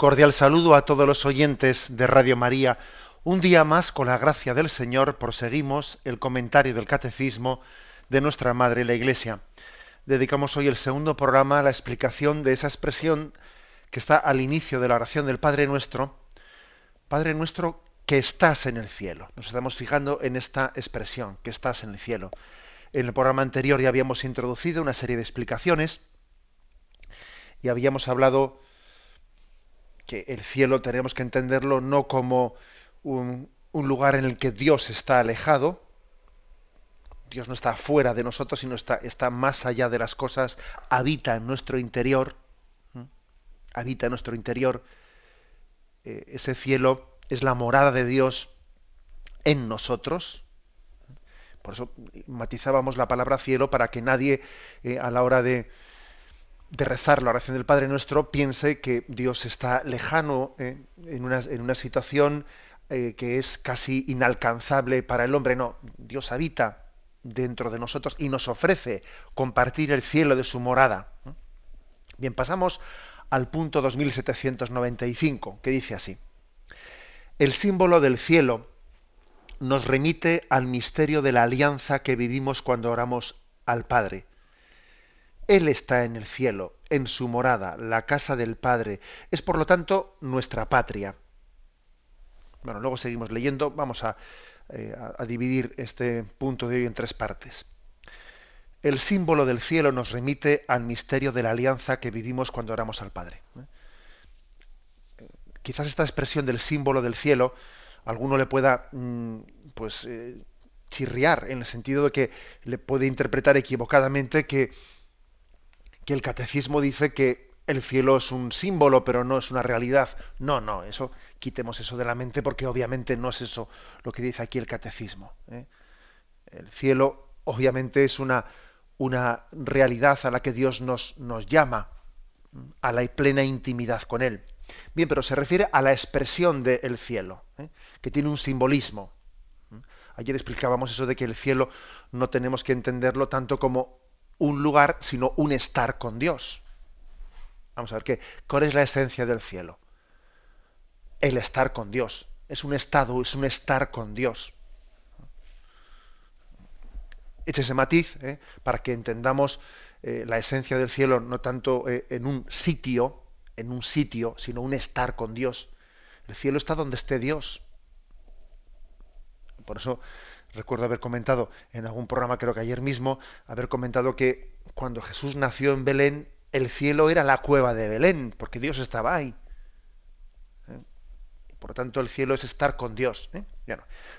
Cordial saludo a todos los oyentes de Radio María. Un día más, con la gracia del Señor, proseguimos el comentario del Catecismo de nuestra Madre la Iglesia. Dedicamos hoy el segundo programa a la explicación de esa expresión que está al inicio de la oración del Padre Nuestro. Padre Nuestro, que estás en el cielo. Nos estamos fijando en esta expresión, que estás en el cielo. En el programa anterior ya habíamos introducido una serie de explicaciones y habíamos hablado que el cielo tenemos que entenderlo no como un, lugar en el que Dios está alejado, Dios no está fuera de nosotros, sino está, está más allá de las cosas, habita en nuestro interior, habita en nuestro interior. Eh, ese cielo es la morada de Dios en nosotros. Por eso matizábamos la palabra cielo para que nadie eh, a la hora de, de rezar la oración del Padre Nuestro piense que Dios está lejano eh, en, una, en, una, situación eh, que es casi inalcanzable para el hombre. No, Dios habita dentro de nosotros y nos ofrece compartir el cielo de su morada. Bien, pasamos al punto 2795, que dice así. El símbolo del cielo nos remite al misterio de la alianza que vivimos cuando oramos al Padre él está en el cielo, en su morada, la casa del Padre. Es por lo tanto nuestra patria. Bueno, luego seguimos leyendo. Vamos a, eh, dividir este punto de hoy en tres partes. El símbolo del cielo nos remite al misterio de la alianza que vivimos cuando oramos al Padre. ¿eh? Quizás esta expresión del símbolo del cielo a alguno le pueda mm, pues eh, chirriar en el sentido de que le puede interpretar equivocadamente que que el catecismo dice que el cielo es un símbolo, pero no es una realidad. No, no, eso quitemos eso de la mente porque obviamente no es eso lo que dice aquí el catecismo. ¿eh? El cielo obviamente es una, una realidad a la que Dios nos, nos llama, a la plena intimidad con Él. Bien, pero se refiere a la expresión del cielo, ¿eh? que tiene un simbolismo. Ayer explicábamos eso de que el cielo no tenemos que entenderlo tanto como un lugar, sino un estar con Dios. Vamos a ver qué, cuál es la esencia del cielo. El estar con Dios. Es un estado, es un estar con Dios. Eche ese matiz ¿eh? para que entendamos eh, la esencia del cielo no tanto eh, en un sitio, en un sitio, sino un estar con Dios. El cielo está donde esté Dios. Por eso recuerdo haber comentado en algún programa, creo que ayer mismo, haber comentado que cuando Jesús nació en Belén, el cielo era la cueva de Belén, porque Dios estaba ahí. ¿Eh? Por lo tanto, el cielo es estar con Dios. ¿eh?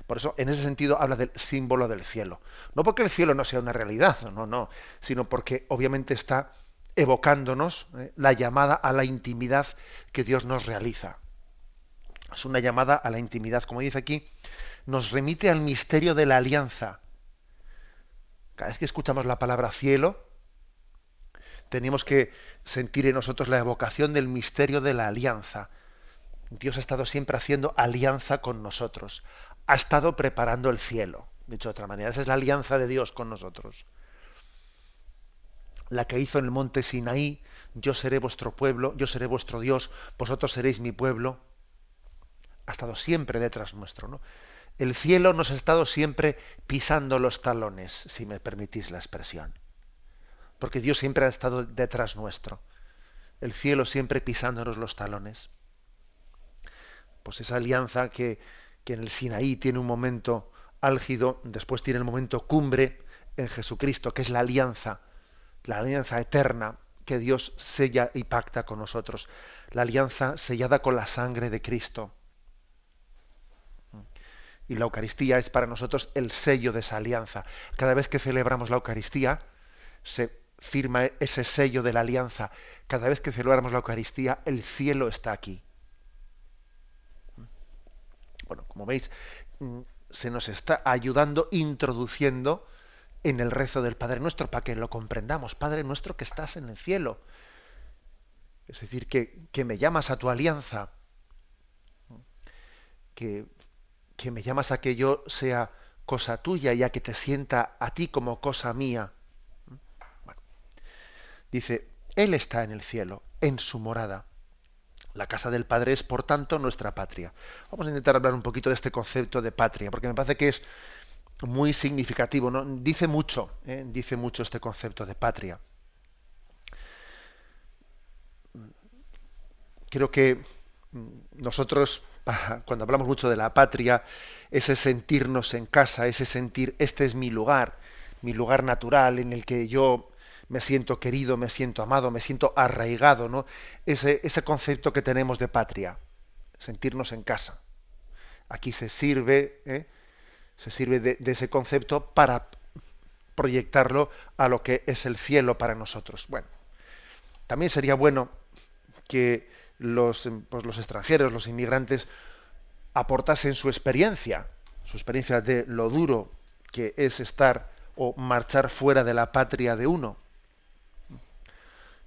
por eso, en ese sentido, habla del símbolo del cielo. No porque el cielo no sea una realidad, no, no, sino porque obviamente está evocándonos ¿eh? la llamada a la intimidad que Dios nos realiza. Es una llamada a la intimidad, como dice aquí, nos remite al misterio de la alianza. Cada vez que escuchamos la palabra cielo, tenemos que sentir en nosotros la evocación del misterio de la alianza. Dios ha estado siempre haciendo alianza con nosotros. Ha estado preparando el cielo. Dicho de otra manera, esa es la alianza de Dios con nosotros. La que hizo en el monte Sinaí, yo seré vuestro pueblo, yo seré vuestro Dios, vosotros seréis mi pueblo. Ha estado siempre detrás nuestro, ¿no? El cielo nos ha estado siempre pisando los talones, si me permitís la expresión. Porque Dios siempre ha estado detrás nuestro. El cielo siempre pisándonos los talones. Pues esa alianza que, en el Sinaí tiene un momento álgido, después tiene el momento cumbre en Jesucristo, que es la alianza, la alianza eterna que Dios sella y pacta con nosotros, la alianza sellada con la sangre de Cristo y la Eucaristía es para nosotros el sello de esa alianza. Cada vez que celebramos la Eucaristía, se firma ese sello de la alianza. Cada vez que celebramos la Eucaristía, el cielo está aquí. como veis, mm, se nos está ayudando, introduciendo en el rezo del Padre Nuestro, para que lo comprendamos. Padre Nuestro que estás en el cielo. Es decir, que, que me llamas a tu alianza, que, que me llamas a que yo sea cosa tuya y a que te sienta a ti como cosa mía. Dice, Él está en el cielo, en su morada. La casa del Padre es, por tanto, nuestra patria. Vamos a intentar hablar un poquito de este concepto de patria, porque me parece que es muy significativo. ¿no? Dice mucho, ¿eh? dice mucho este concepto de patria. Creo que nosotros, cuando hablamos mucho de la patria, ese sentirnos en casa, ese sentir, este es mi lugar, mi lugar natural en el que yo me siento querido, me siento amado, me siento arraigado, ¿no? Ese, ese concepto que tenemos de patria, sentirnos en casa. Aquí se sirve, ¿eh? se sirve de, ese concepto para proyectarlo a lo que es el cielo para nosotros. Bueno, también sería bueno que los, pues los extranjeros, los inmigrantes, aportasen su experiencia, su experiencia de lo duro que es estar o marchar fuera de la patria de uno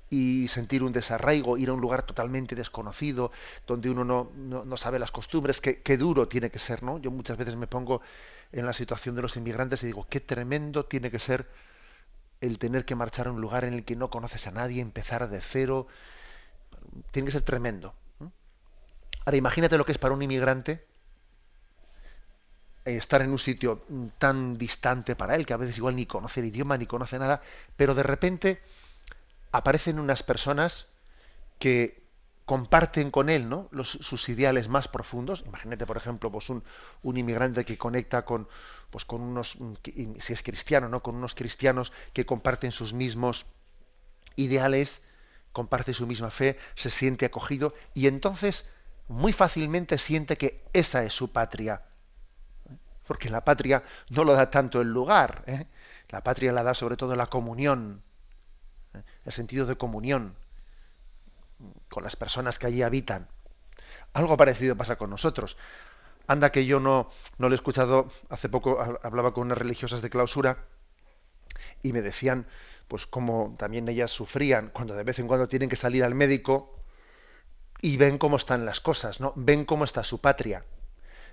y sentir un desarraigo, ir a un lugar totalmente desconocido, donde uno no, no, sabe las costumbres, qué, qué, duro tiene que ser, ¿no? Yo muchas veces me pongo en la situación de los inmigrantes y digo, qué tremendo tiene que ser el tener que marchar a un lugar en el que no conoces a nadie, empezar de cero, tiene que ser tremendo. Ahora imagínate lo que es para un inmigrante estar en un sitio tan distante para él, que a veces igual ni conoce el idioma, ni conoce nada, pero de repente aparecen unas personas que comparten con él ¿no? sus ideales más profundos. Imagínate, por ejemplo, pues un, inmigrante que conecta con, pues con unos, si es cristiano, ¿no? con unos cristianos que comparten sus mismos ideales, comparte su misma fe, se siente acogido y entonces muy fácilmente siente que esa es su patria. Porque la patria no lo da tanto el lugar, ¿eh? la patria la da sobre todo la comunión, el sentido de comunión con las personas que allí habitan. Algo parecido pasa con nosotros. Anda que yo no, no lo he escuchado, hace poco hablaba con unas religiosas de clausura y me decían, pues cómo también ellas sufrían cuando de vez en cuando tienen que salir al médico y ven cómo están las cosas, ¿no? Ven cómo está su patria.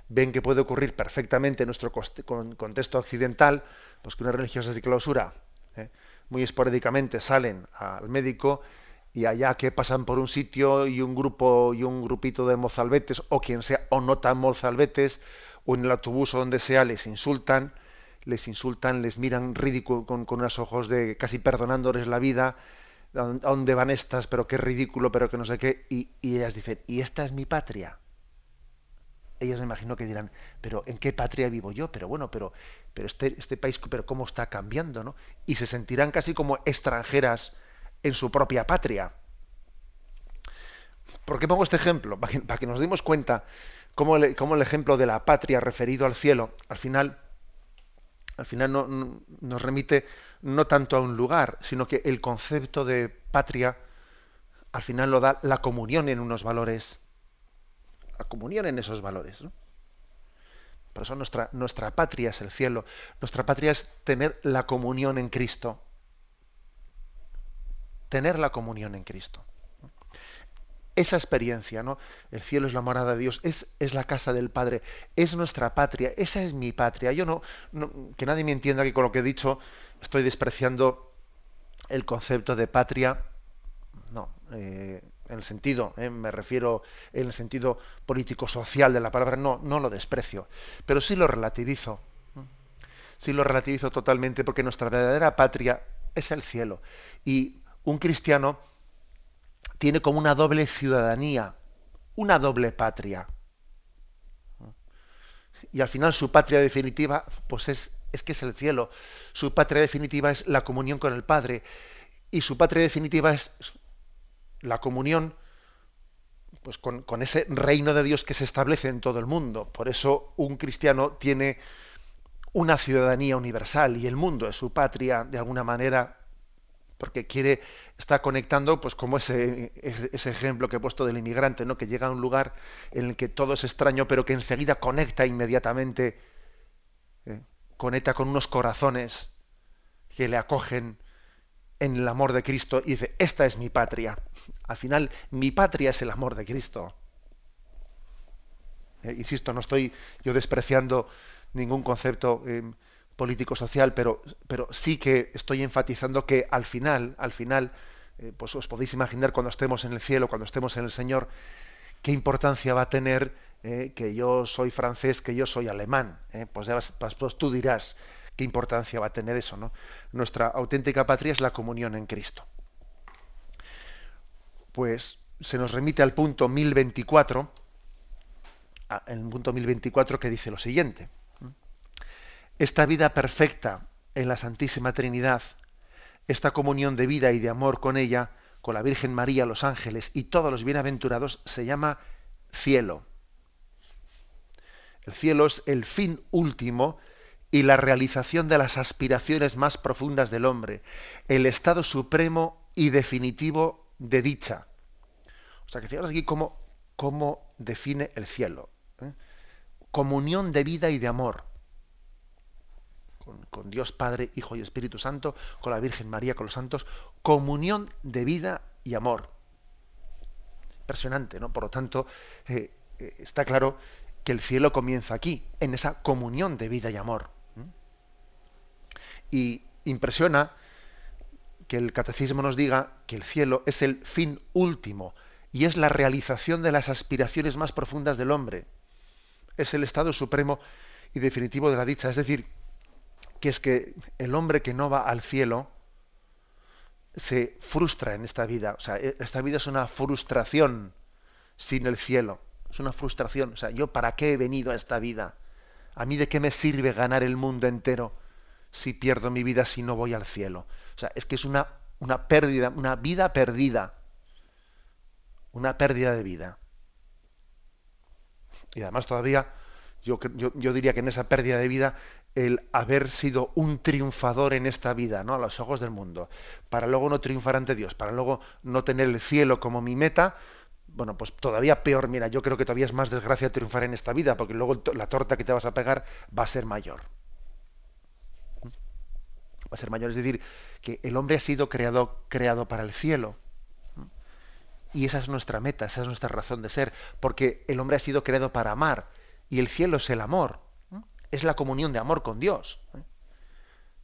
Ven que puede ocurrir perfectamente en nuestro contexto occidental, pues que unas religiosas de clausura ¿eh? muy esporádicamente salen al médico y allá que pasan por un sitio y un grupo y un grupito de mozalbetes o quien sea o no tan mozalbetes o en el autobús o donde sea les insultan les insultan les miran ridículo con, unos ojos de casi perdonándoles la vida a dónde van estas pero qué ridículo pero que no sé qué y, ellas dicen y esta es mi patria ellas me imagino que dirán, pero ¿en qué patria vivo yo? Pero bueno, pero, pero este, este país, pero ¿cómo está cambiando? ¿no? Y se sentirán casi como extranjeras en su propia patria. ¿Por qué pongo este ejemplo? Para que, nos demos cuenta cómo el, el, ejemplo de la patria referido al cielo, al final, al final no, nos remite no tanto a un lugar, sino que el concepto de patria al final lo da la comunión en unos valores comunión en esos valores. Por eso nuestra, nuestra patria es el cielo. Nuestra patria es tener la comunión en Cristo. Tener la comunión en Cristo. Esa experiencia, ¿no? El cielo es la morada de Dios, es, es la casa del Padre, es nuestra patria, esa es mi patria. Yo no, que nadie me entienda que con lo que he dicho estoy despreciando el concepto de patria. No, eh, en el sentido, eh, me refiero en el sentido político-social de la palabra, no, no lo desprecio, pero sí lo relativizo. Sí lo relativizo totalmente porque nuestra verdadera patria es el cielo. Y un cristiano tiene como una doble ciudadanía, una doble patria. Y al final su patria definitiva, pues es, es que es el cielo. Su patria definitiva es la comunión con el Padre. Y su patria definitiva es la comunión pues con, ese reino de Dios que se establece en todo el mundo. Por eso un cristiano tiene una ciudadanía universal y el mundo es su patria de alguna manera porque quiere está conectando, pues como ese, ese ejemplo que he puesto del inmigrante, ¿no? que llega a un lugar en el que todo es extraño, pero que enseguida conecta inmediatamente, ¿eh? conecta con unos corazones que le acogen en el amor de Cristo y dice, esta es mi patria. Al final, mi patria es el amor de Cristo. Eh, insisto, no estoy yo despreciando ningún concepto eh, político social, pero, pero sí que estoy enfatizando que al final, al final, eh, pues os podéis imaginar cuando estemos en el cielo, cuando estemos en el Señor, qué importancia va a tener que yo soy francés, que yo soy alemán. Pues, pues, pues, tú dirás qué importancia va a tener eso, ¿no? Nuestra auténtica patria es la comunión en Cristo. Pues se nos remite al punto 1024 en el punto 1024 que dice lo siguiente. Esta vida perfecta en la Santísima Trinidad, esta comunión de vida y de amor con ella, con la Virgen María, los ángeles y todos los bienaventurados, se llama cielo. El cielo es el fin último y la realización de las aspiraciones más profundas del hombre, el estado supremo y definitivo de dicha. O sea que fijaros aquí cómo, cómo define el cielo. ¿eh? Comunión de vida y de amor. Con, Dios Padre, Hijo y Espíritu Santo, con la Virgen María, con los santos. Comunión de vida y amor. Impresionante, ¿no? Por lo tanto, eh, eh, está claro que el cielo comienza aquí, en esa comunión de vida y amor. Y impresiona que el catecismo nos diga que el cielo es el fin último y es la realización de las aspiraciones más profundas del hombre es el estado supremo y definitivo de la dicha. Es decir, que es que el hombre que no va al cielo se frustra en esta vida. O sea, e, esta vida es una frustración sin el cielo. Es una frustración. O sea, ¿yo para qué he venido a esta vida? ¿A mí de qué me sirve ganar el mundo entero si pierdo mi vida si no voy al cielo? O sea, es que es una, una pérdida, una vida perdida. Una pérdida de vida. Y además todavía yo, yo, diría que en esa pérdida de vida el haber sido un triunfador en esta vida, ¿no? A los ojos del mundo, para luego no triunfar ante Dios, para luego no tener el cielo como mi meta, bueno, pues todavía peor, mira, yo creo que todavía es más desgracia triunfar en esta vida, porque luego la torta que te vas a pegar va a ser mayor. Va a ser mayor, es decir, que el hombre ha sido creado, creado para el cielo. Y esa es nuestra meta, esa es nuestra razón de ser, porque el hombre ha sido creado para amar y el cielo es el amor, es la comunión de amor con Dios. ¿eh?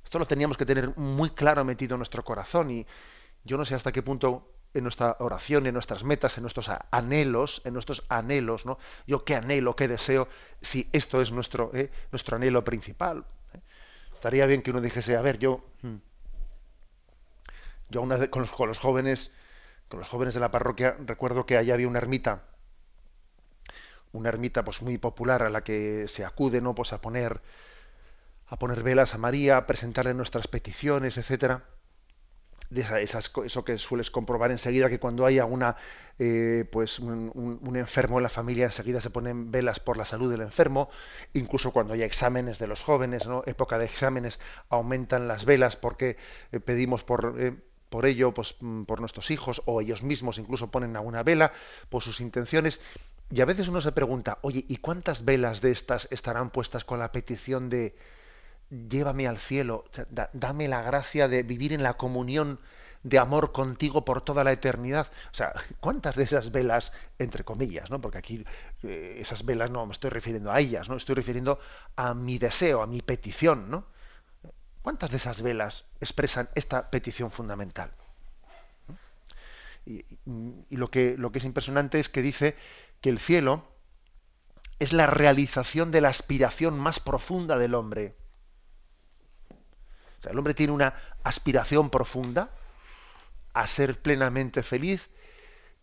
Esto lo teníamos que tener muy claro metido en nuestro corazón y yo no sé hasta qué punto en nuestra oración, en nuestras metas, en nuestros anhelos, en nuestros anhelos, ¿no? Yo qué anhelo, qué deseo, si esto es nuestro, ¿eh? nuestro anhelo principal. ¿eh? Estaría bien que uno dijese, a ver, yo, hmm, yo una con, los, con los jóvenes con los jóvenes de la parroquia, recuerdo que allá había una ermita, una ermita pues muy popular a la que se acude, ¿no? Pues a poner a poner velas a María, a presentarle nuestras peticiones, etcétera. De esas, eso que sueles comprobar enseguida que cuando haya una eh, pues un, enfermo en la familia enseguida se ponen velas por la salud del enfermo incluso cuando hay exámenes de los jóvenes no época de exámenes aumentan las velas porque eh, pedimos por eh, por ello, pues, mm, por nuestros hijos o ellos mismos incluso ponen a una vela por sus intenciones. Y a veces uno se pregunta, oye, ¿y cuántas velas de estas estarán puestas con la petición de llévame al cielo, dame la gracia de vivir en la comunión de amor contigo por toda la eternidad? O sea, ¿cuántas de esas velas, entre comillas, ¿no? Porque aquí eh, esas velas no me estoy refiriendo a ellas, ¿no? Estoy refiriendo a mi deseo, a mi petición, ¿no? ¿Cuántas de esas velas expresan esta petición fundamental? Y, lo, que, lo que es impresionante es que dice que el cielo es la realización de la aspiración más profunda del hombre. O sea, el hombre tiene una aspiración profunda a ser plenamente feliz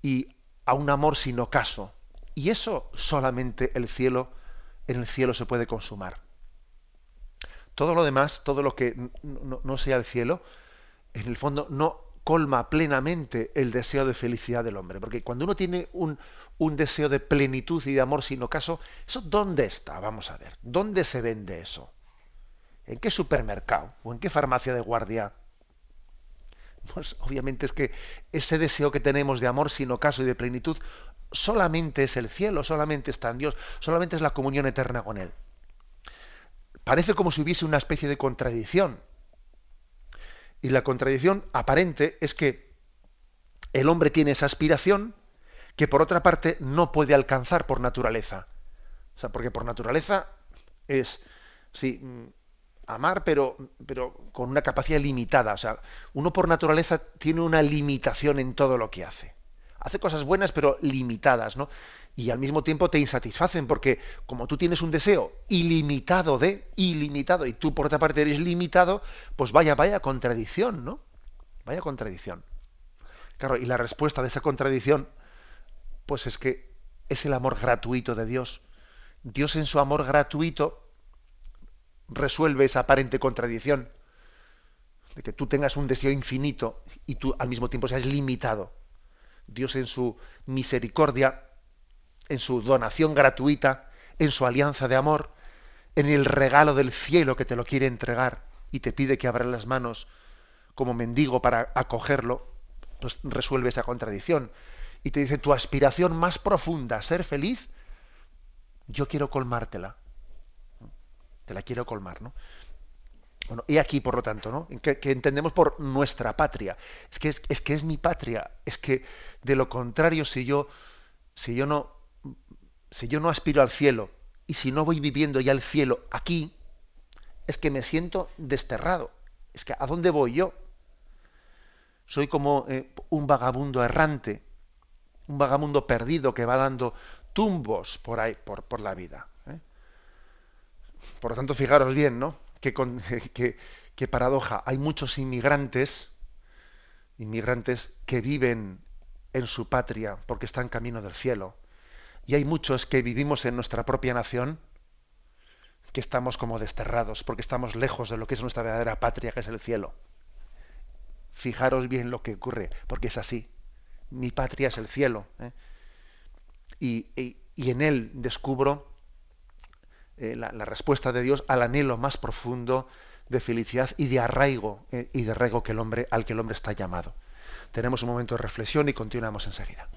y a un amor sin ocaso. Y eso solamente el cielo, en el cielo se puede consumar. Todo lo demás, todo lo que no, sea el cielo, en el fondo no colma plenamente el deseo de felicidad del hombre. Porque cuando uno tiene un, un deseo de plenitud y de amor sin ocaso, ¿eso dónde está? Vamos a ver. ¿Dónde se vende eso? ¿En qué supermercado? ¿O en qué farmacia de guardia? Pues obviamente es que ese deseo que tenemos de amor sin ocaso y de plenitud solamente es el cielo, solamente está en Dios, solamente es la comunión eterna con Él. Parece como si hubiese una especie de contradicción. Y la contradicción aparente es que el hombre tiene esa aspiración que por otra parte no puede alcanzar por naturaleza. O sea, porque por naturaleza es, sí, mm, amar, pero, pero con una capacidad limitada. O sea, uno por naturaleza tiene una limitación en todo lo que hace. Hace cosas buenas, pero limitadas, ¿no? Y al mismo tiempo te insatisfacen, porque como tú tienes un deseo ilimitado de, ilimitado, y tú por otra parte eres limitado, pues vaya, vaya contradicción, ¿no? Vaya contradicción. Claro, y la respuesta de esa contradicción, pues es que es el amor gratuito de Dios. Dios en su amor gratuito resuelve esa aparente contradicción de que tú tengas un deseo infinito y tú al mismo tiempo seas limitado. Dios en su misericordia, en su donación gratuita, en su alianza de amor, en el regalo del cielo que te lo quiere entregar y te pide que abras las manos como mendigo para acogerlo, pues resuelve esa contradicción. Y te dice, tu aspiración más profunda, ser feliz, yo quiero colmártela te la quiero colmar, ¿no? Bueno, y aquí, por lo tanto, ¿no? Que, entendemos por nuestra patria. Es que es, que es mi patria. Es que de lo contrario, si yo, si yo no, si yo no aspiro al cielo y si no voy viviendo ya el cielo aquí, es que me siento desterrado. Es que ¿a dónde voy yo? Soy como eh, un vagabundo errante, un vagabundo perdido que va dando tumbos por ahí, por, por la vida. Por lo tanto, fijaros bien, ¿no? Qué, paradoja. Hay muchos inmigrantes, inmigrantes que viven en su patria porque están camino del cielo. Y hay muchos que vivimos en nuestra propia nación que estamos como desterrados porque estamos lejos de lo que es nuestra verdadera patria, que es el cielo. Fijaros bien lo que ocurre, porque es así. Mi patria es el cielo. ¿eh? y en él descubro eh, la, respuesta de Dios al anhelo más profundo de felicidad y de arraigo eh, y de arraigo que el hombre, al que el hombre está llamado. Tenemos un momento de reflexión y continuamos enseguida.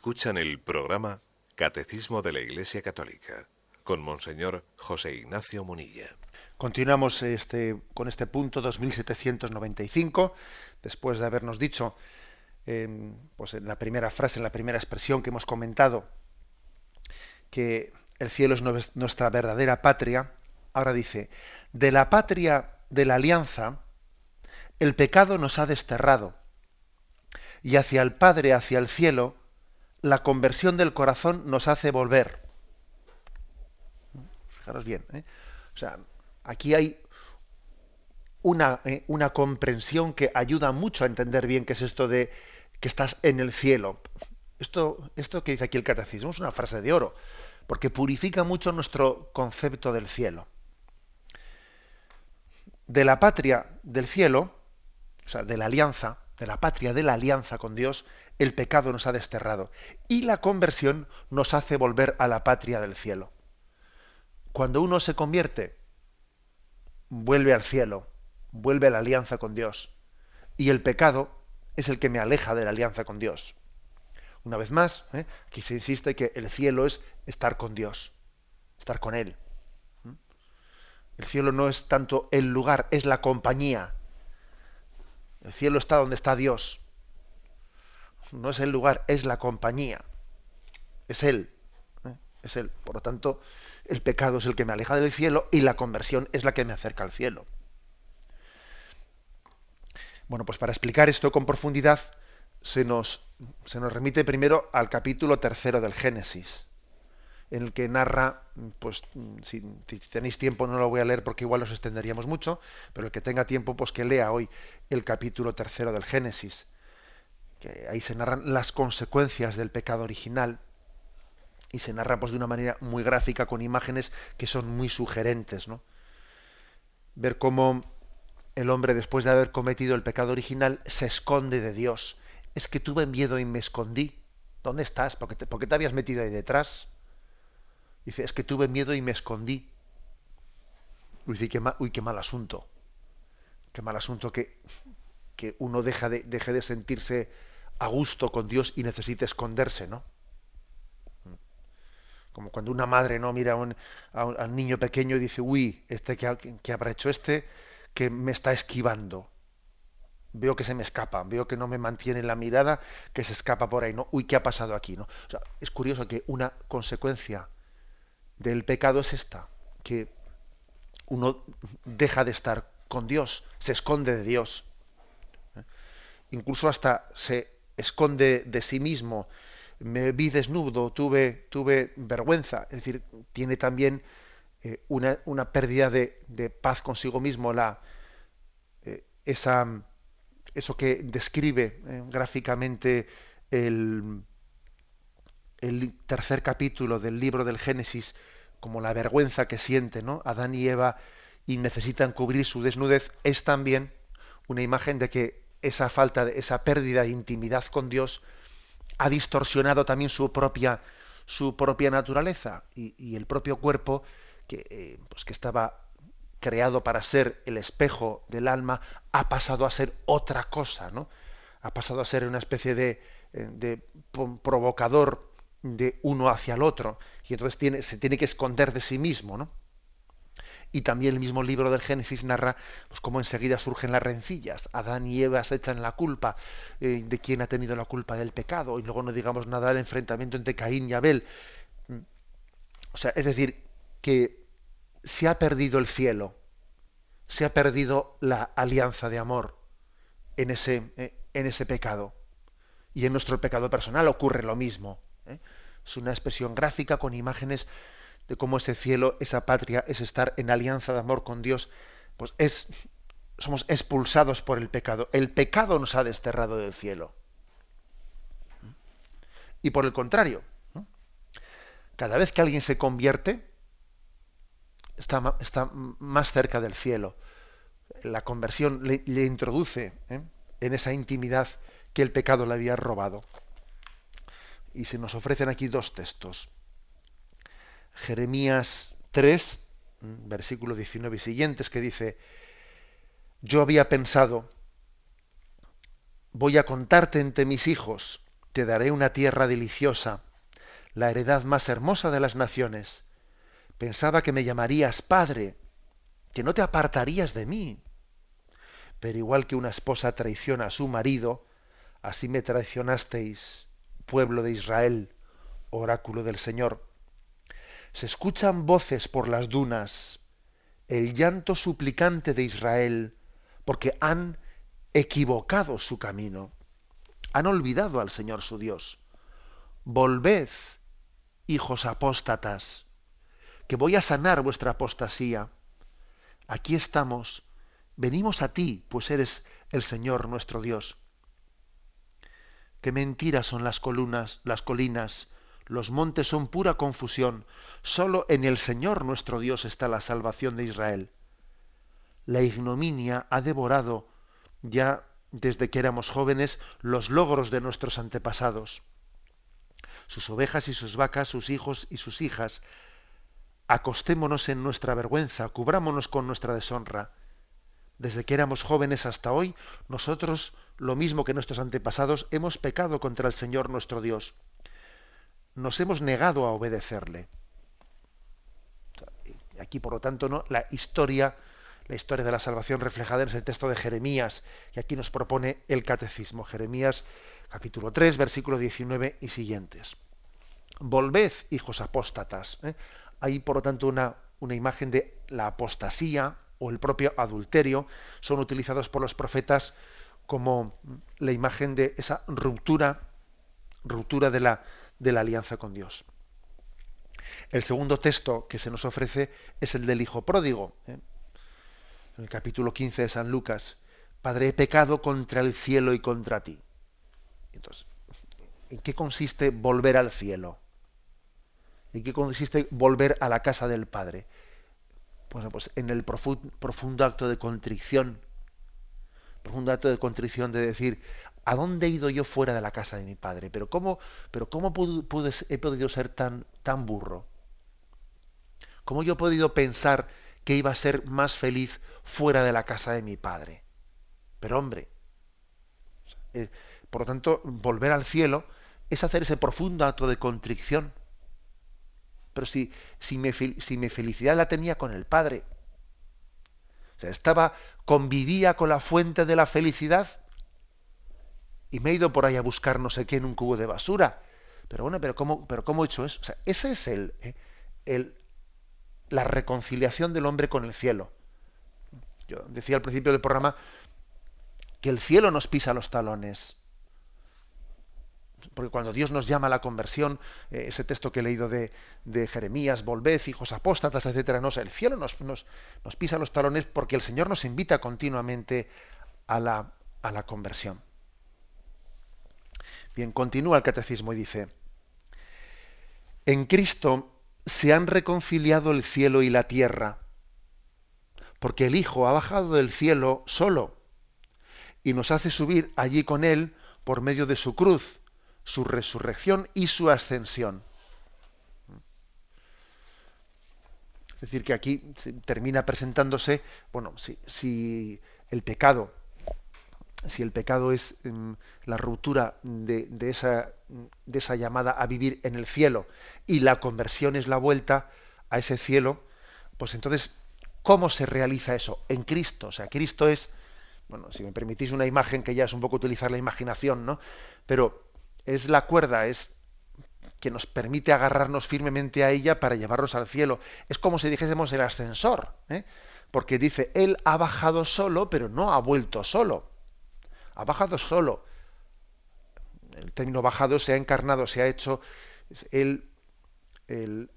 Escuchan el programa Catecismo de la Iglesia Católica con Monseñor José Ignacio Munilla. Continuamos este, con este punto 2795, después de habernos dicho pues en la primera frase, en la primera expresión que hemos comentado, que el cielo es nuestra verdadera patria, ahora dice, de la patria de la alianza, el pecado nos ha desterrado, y hacia el Padre, hacia el cielo, la conversión del corazón nos hace volver. Fijaros bien. ¿eh? O sea, Aquí hay una, eh, una, comprensión que ayuda mucho a entender bien qué es esto de que estás en el cielo. Esto, esto que dice aquí el catecismo es una frase de oro, porque purifica mucho nuestro concepto del cielo. De la patria del cielo, o sea, de la alianza, de la patria de la alianza con Dios, el pecado nos ha desterrado y la conversión nos hace volver a la patria del cielo. Cuando uno se convierte, vuelve al cielo, vuelve a la alianza con Dios. Y el pecado es el que me aleja de la alianza con Dios. Una vez más, ¿eh? aquí se insiste que el cielo es estar con Dios, estar con Él. El cielo no es tanto el lugar, es la compañía. El cielo está donde está Dios. No es el lugar, es la compañía. Es Él. ¿eh? Es Él. Por lo tanto, el pecado es el que me aleja del cielo y la conversión es la que me acerca al cielo. Bueno, pues para explicar esto con profundidad se nos, se nos remite primero al capítulo tercero del Génesis, en el que narra, pues si, tenéis tiempo no lo voy a leer porque igual os extenderíamos mucho, pero el que tenga tiempo, pues que lea hoy el capítulo tercero del Génesis, que ahí se narran las consecuencias del pecado original y se narra pues de una manera muy gráfica con imágenes que son muy sugerentes, ¿no? Ver cómo el hombre después de haber cometido el pecado original se esconde de Dios. Es que tuve miedo y me escondí. ¿Dónde estás? ¿Por qué te, habías metido ahí detrás? Dice, es que tuve miedo y me escondí. Uy, qué, uy, qué mal asunto. Qué mal asunto que, que uno deja de, deje de sentirse a gusto con Dios y necesite esconderse, ¿no? Como cuando una madre no mira a un, niño pequeño y dice, uy, este que habrá hecho este, que me está esquivando. Veo que se me escapa, veo que no me mantiene la mirada, que se escapa por ahí, ¿no? Uy, ¿qué ha pasado aquí? ¿no? es curioso que una consecuencia del pecado es esta, que uno deja de estar con Dios, se esconde de Dios. ¿eh? Incluso hasta se esconde de sí mismo. Me vi desnudo, tuve, tuve vergüenza. Es decir, tiene también eh, una, una, pérdida de, de, paz consigo mismo, la, eh, esa, eso que describe eh, gráficamente el, el, tercer capítulo del libro del Génesis como la vergüenza que siente ¿no? Adán y Eva y necesitan cubrir su desnudez, es también una imagen de que esa falta, de, esa pérdida de intimidad con Dios ha distorsionado también su propia, su propia naturaleza y, el propio cuerpo que, eh, pues que estaba creado para ser el espejo del alma, ha pasado a ser otra cosa, ¿no? Ha pasado a ser una especie de, eh, de provocador de uno hacia el otro, y entonces tiene, se tiene que esconder de sí mismo, ¿no? Y también el mismo libro del Génesis narra pues, cómo enseguida surgen las rencillas. Adán y Eva se echan la culpa eh, de quién ha tenido la culpa del pecado. Y luego no digamos nada del enfrentamiento entre Caín y Abel. Mm. O sea, es decir, que se ha perdido el cielo, se ha perdido la alianza de amor en ese, eh, en ese pecado. Y en nuestro pecado personal ocurre lo mismo. ¿eh? Es una expresión gráfica con imágenes de cómo ese cielo, esa patria, es estar en alianza de amor con Dios, pues es, somos expulsados por el pecado. El pecado nos ha desterrado del cielo. Y por el contrario, cada vez que alguien se convierte, está, más cerca del cielo. La conversión le, introduce ¿eh? en esa intimidad que el pecado le había robado. Y se nos ofrecen aquí dos textos. Jeremías 3, versículo 19 y siguientes, que dice, yo había pensado, voy a contarte entre mis hijos, te daré una tierra deliciosa, la heredad más hermosa de las naciones Pensaba que me llamarías padre, que no te apartarías de mí. Pero igual que una esposa traiciona a su marido, así me traicionasteis, pueblo de Israel, oráculo del Señor. Se escuchan voces por las dunas, el llanto suplicante de Israel, porque han equivocado su camino, han olvidado al Señor su Dios. Volved, hijos apóstatas, que voy a sanar vuestra apostasía. aquí estamos, venimos a ti, pues eres el Señor nuestro Dios. Qué mentiras son las columnas, las colinas, los montes son pura confusión. Solo en el Señor nuestro Dios está la salvación de Israel. La ignominia ha devorado ya desde que éramos jóvenes los logros de nuestros antepasados. Sus ovejas y sus vacas, sus hijos y sus hijas. Acostémonos en nuestra vergüenza, cubrámonos con nuestra deshonra. Desde que éramos jóvenes hasta hoy, nosotros, lo mismo que nuestros antepasados, hemos pecado contra el Señor nuestro Dios nos hemos negado a obedecerle. Aquí, por lo tanto, la historia, la historia de la salvación reflejada en ese texto de Jeremías, y aquí nos propone el catecismo. Jeremías capítulo 3, versículo 19 y siguientes. Volved, hijos apóstatas. ¿eh? Hay, por lo tanto, una, una imagen de la apostasía o el propio adulterio. Son utilizados por los profetas como la imagen de esa ruptura, ruptura de la, de la alianza con Dios. El segundo texto que se nos ofrece es el del Hijo Pródigo. ¿eh? En el capítulo 15 de San Lucas. Padre, he pecado contra el cielo y contra ti. Entonces, ¿en qué consiste volver al cielo? ¿En qué consiste volver a la casa del Padre? Bueno, pues en el profundo acto de contrición, profundo acto de contrición de decir, ¿A dónde he ido yo fuera de la casa de mi padre? Pero ¿cómo, pero cómo he podido ser tan, tan burro? ¿Cómo yo he podido pensar que iba a ser más feliz fuera de la casa de mi padre? Pero hombre, eh, por lo tanto, volver al cielo es hacer ese profundo acto de contrición. Pero si, si, si mi felicidad la tenía con el Padre, o sea, estaba, convivía con la fuente de la felicidad, y me he ido por ahí a buscar no sé qué en un cubo de basura. Pero bueno, pero ¿cómo, pero cómo he hecho eso? O sea, ese es el, eh, el, la reconciliación del hombre con el cielo. Yo decía al principio del programa que el cielo nos pisa los talones. Porque cuando Dios nos llama a la conversión, eh, ese texto que he leído de, de Jeremías, volved, hijos apóstatas, etcétera, no, el cielo nos, nos, nos, pisa los talones porque el Señor nos invita continuamente a la, a la conversión. Bien, continúa el catecismo y dice, en Cristo se han reconciliado el cielo y la tierra, porque el Hijo ha bajado del cielo solo y nos hace subir allí con Él por medio de su cruz, su resurrección y su ascensión. Es decir, que aquí termina presentándose, bueno, si, el pecado si el pecado es em, la ruptura de, esa, de, esa, llamada a vivir en el cielo y la conversión es la vuelta a ese cielo, pues entonces, ¿cómo se realiza eso? En Cristo. O sea, Cristo es, bueno, si me permitís una imagen que ya es un poco utilizar la imaginación, ¿no? Pero es la cuerda, es que nos permite agarrarnos firmemente a ella para llevarnos al cielo. Es como si dijésemos el ascensor, ¿eh? porque dice, Él ha bajado solo, pero no ha vuelto solo ha bajado solo. El término bajado se ha encarnado, se ha hecho, él,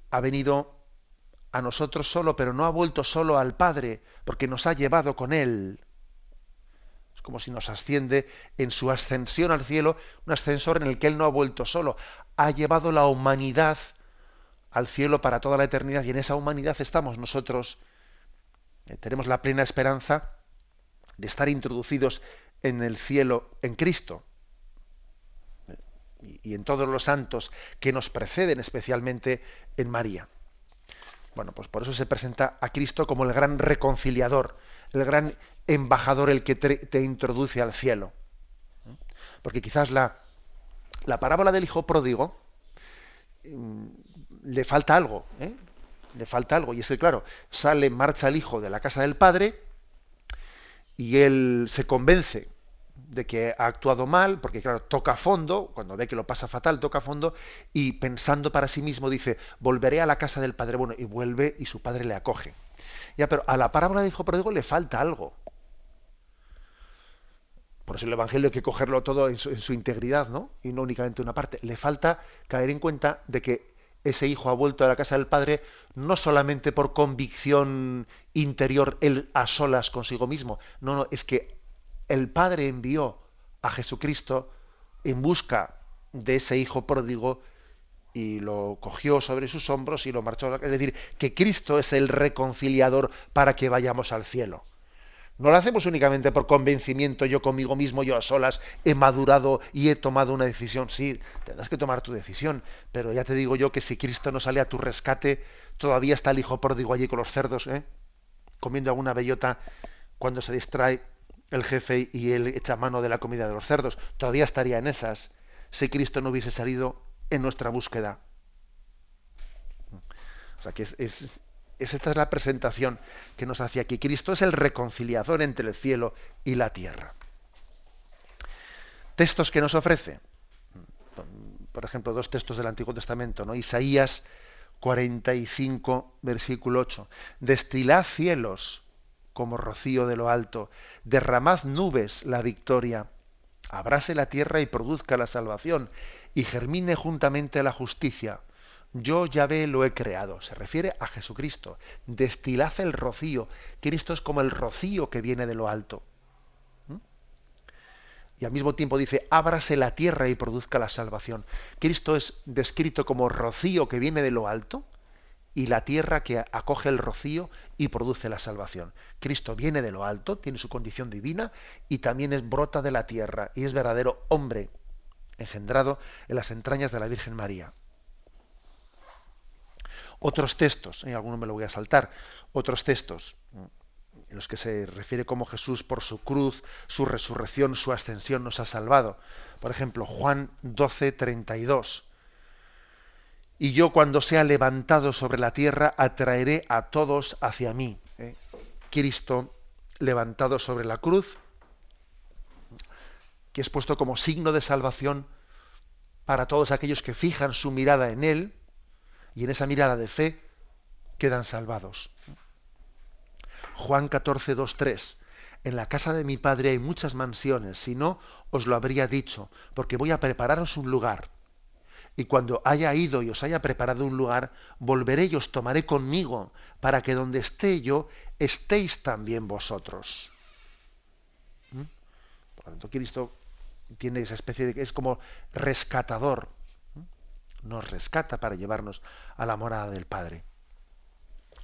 ha venido a nosotros solo, pero no ha vuelto solo al Padre, porque nos ha llevado con Él. Es como si nos asciende en su ascensión al cielo, un ascensor en el que Él no ha vuelto solo, ha llevado la humanidad al cielo para toda la eternidad y en esa humanidad estamos nosotros. Eh, tenemos la plena esperanza de estar introducidos en el cielo en Cristo y en todos los santos que nos preceden, especialmente en María. Bueno, pues por eso se presenta a Cristo como el gran reconciliador, el gran embajador, el que te, introduce al cielo. Porque quizás la, la parábola del hijo pródigo mm, le falta algo, ¿eh? le falta algo, y es que, claro, sale, marcha el hijo de la casa del padre, y él se convence de que ha actuado mal, porque claro, toca fondo, cuando ve que lo pasa fatal, toca fondo, y pensando para sí mismo dice, volveré a la casa del padre bueno, y vuelve y su padre le acoge. Ya, pero a la parábola de hijo pródigo le falta algo. Por eso el Evangelio hay que cogerlo todo en su, en su, integridad, ¿no? Y no únicamente una parte. Le falta caer en cuenta de que ese hijo ha vuelto a la casa del Padre no solamente por convicción interior, él a solas consigo mismo. No, no, es que el Padre envió a Jesucristo en busca de ese hijo pródigo y lo cogió sobre sus hombros y lo marchó. Es decir, que Cristo es el reconciliador para que vayamos al cielo. No lo hacemos únicamente por convencimiento, yo conmigo mismo, yo a solas, he madurado y he tomado una decisión. Sí, tendrás que tomar tu decisión, pero ya te digo yo que si Cristo no sale a tu rescate, todavía está el hijo pródigo allí con los cerdos, ¿eh? comiendo alguna bellota cuando se distrae el jefe y él echa mano de la comida de los cerdos. Todavía estaría en esas si Cristo no hubiese salido en nuestra búsqueda. O sea que es, esta es la presentación que nos hace aquí. Cristo es el reconciliador entre el cielo y la tierra. Textos que nos ofrece. Por ejemplo, dos textos del Antiguo Testamento, ¿no? Isaías 45, versículo 8. Destilad cielos como rocío de lo alto, derramad nubes la victoria, abráse la tierra y produzca la salvación, y germine juntamente la justicia yo Yahvé lo he creado. Se refiere a Jesucristo. Destilad el rocío. Cristo es como el rocío que viene de lo alto. ¿Mm? Y al mismo tiempo dice, ábrase la tierra y produzca la salvación. Cristo es descrito como rocío que viene de lo alto y la tierra que acoge el rocío y produce la salvación. Cristo viene de lo alto, tiene su condición divina y también es brota de la tierra y es verdadero hombre engendrado en las entrañas de la Virgen María otros textos, ¿eh? alguno me lo voy a saltar, otros textos en los que se refiere cómo Jesús por su cruz, su resurrección, su ascensión nos ha salvado. Por ejemplo, Juan 12, 32. Y yo cuando sea levantado sobre la tierra atraeré a todos hacia mí. ¿eh? Cristo levantado sobre la cruz, que es puesto como signo de salvación para todos aquellos que fijan su mirada en Él, y en esa mirada de fe quedan salvados. Juan 14, 2, 3. En la casa de mi padre hay muchas mansiones, si no, os lo habría dicho, porque voy a prepararos un lugar. Y cuando haya ido y os haya preparado un lugar, volveré y os tomaré conmigo, para que donde esté yo, estéis también vosotros. ¿Mm? Por lo tanto, Cristo tiene esa especie de que es como rescatador nos rescata para llevarnos a la morada del Padre.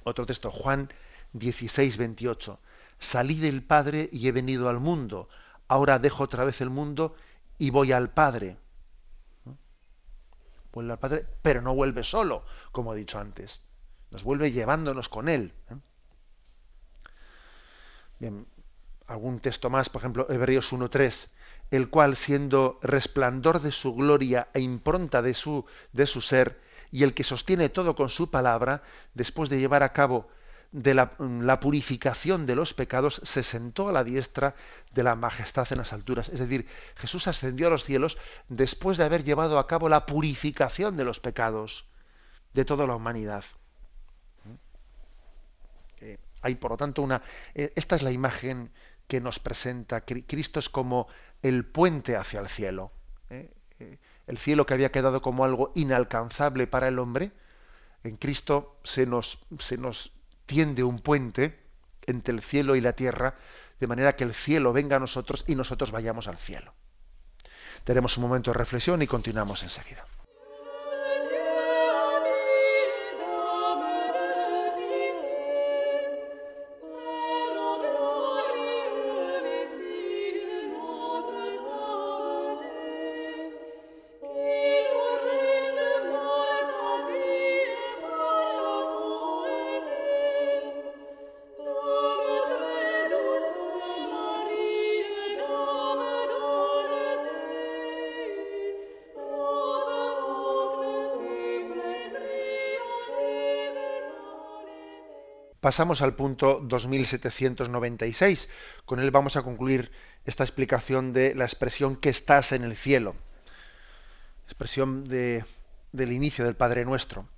Otro texto, Juan 16, 28. Salí del Padre y he venido al mundo. Ahora dejo otra vez el mundo y voy al Padre. Vuelve al Padre, pero no vuelve solo, como he dicho antes. Nos vuelve llevándonos con Él. ¿eh? Bien, algún texto más, por ejemplo, Hebreos 1.3 el cual siendo resplandor de su gloria e impronta de su, de su ser, y el que sostiene todo con su palabra, después de llevar a cabo de la, la, purificación de los pecados, se sentó a la diestra de la majestad en las alturas. Es decir, Jesús ascendió a los cielos después de haber llevado a cabo la purificación de los pecados de toda la humanidad. Eh, hay, por lo tanto, una. Eh, esta es la imagen que nos presenta. Cristo es como el puente hacia el cielo. Eh, el cielo que había quedado como algo inalcanzable para el hombre, en Cristo se nos, se nos tiende un puente entre el cielo y la tierra, de manera que el cielo venga a nosotros y nosotros vayamos al cielo. Tenemos un momento de reflexión y continuamos enseguida. Pasamos al punto 2796. Con él vamos a concluir esta explicación de la expresión que estás en el cielo. Expresión de, del inicio del Padre Nuestro.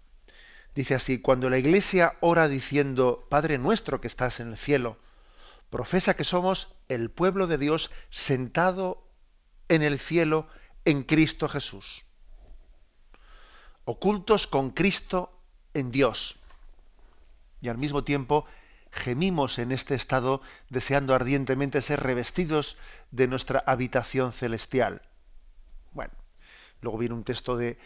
Dice así, cuando la Iglesia ora diciendo, Padre Nuestro que estás en el cielo, profesa que somos el pueblo de Dios sentado en el cielo en Cristo Jesús. ocultos con Cristo en Dios. Y al mismo tiempo gemimos en este estado deseando ardientemente ser revestidos de nuestra habitación celestial. Bueno, luego viene un texto de,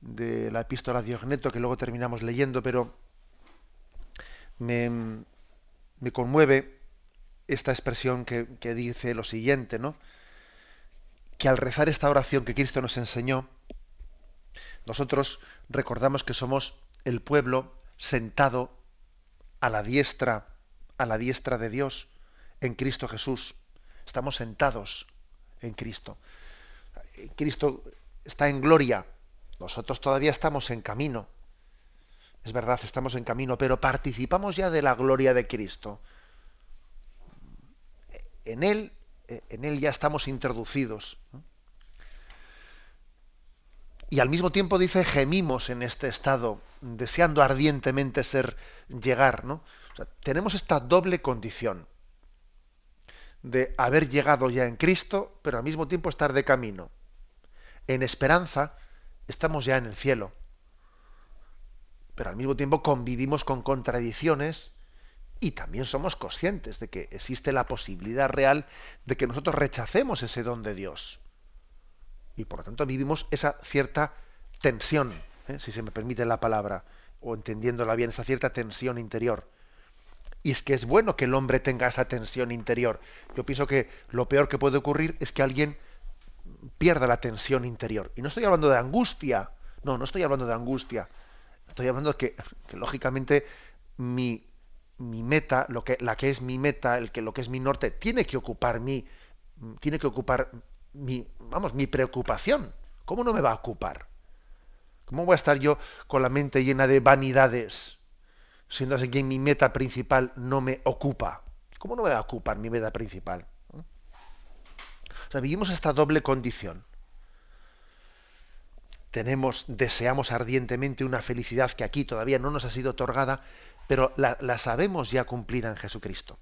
de la epístola de Diogneto que luego terminamos leyendo, pero me, me conmueve esta expresión que, que, dice lo siguiente, ¿no? Que al rezar esta oración que Cristo nos enseñó, nosotros recordamos que somos el pueblo sentado a la diestra, a la diestra de Dios en Cristo Jesús. Estamos sentados en Cristo. Cristo está en gloria. Nosotros todavía estamos en camino. Es verdad, estamos en camino, pero participamos ya de la gloria de Cristo. En Él, en Él ya estamos introducidos. Y al mismo tiempo dice, gemimos en este estado, deseando ardientemente ser, llegar, ¿no? tenemos esta doble condición de haber llegado ya en Cristo, pero al mismo tiempo estar de camino. En esperanza, estamos ya en el cielo pero al mismo tiempo convivimos con contradicciones y también somos conscientes de que existe la posibilidad real de que nosotros rechacemos ese don de Dios. Y por lo tanto vivimos esa cierta tensión, ¿eh? si se me permite la palabra, o entendiéndola bien, esa cierta tensión interior. Y es que es bueno que el hombre tenga esa tensión interior. Yo pienso que lo peor que puede ocurrir es que alguien pierda la tensión interior. Y no estoy hablando de angustia, no, no estoy hablando de angustia, Estoy hablando que, que lógicamente mi, mi, meta, lo que, la que es mi meta, el que lo que es mi norte, tiene que ocupar mi, tiene que ocupar mi, vamos, mi preocupación. ¿Cómo no me va a ocupar? ¿Cómo voy a estar yo con la mente llena de vanidades, siendo así que mi meta principal no me ocupa? ¿Cómo no me va a ocupar mi meta principal? O sea, vivimos esta doble condición tenemos, deseamos ardientemente una felicidad que aquí todavía no nos ha sido otorgada, pero la, sabemos ya cumplida en Jesucristo.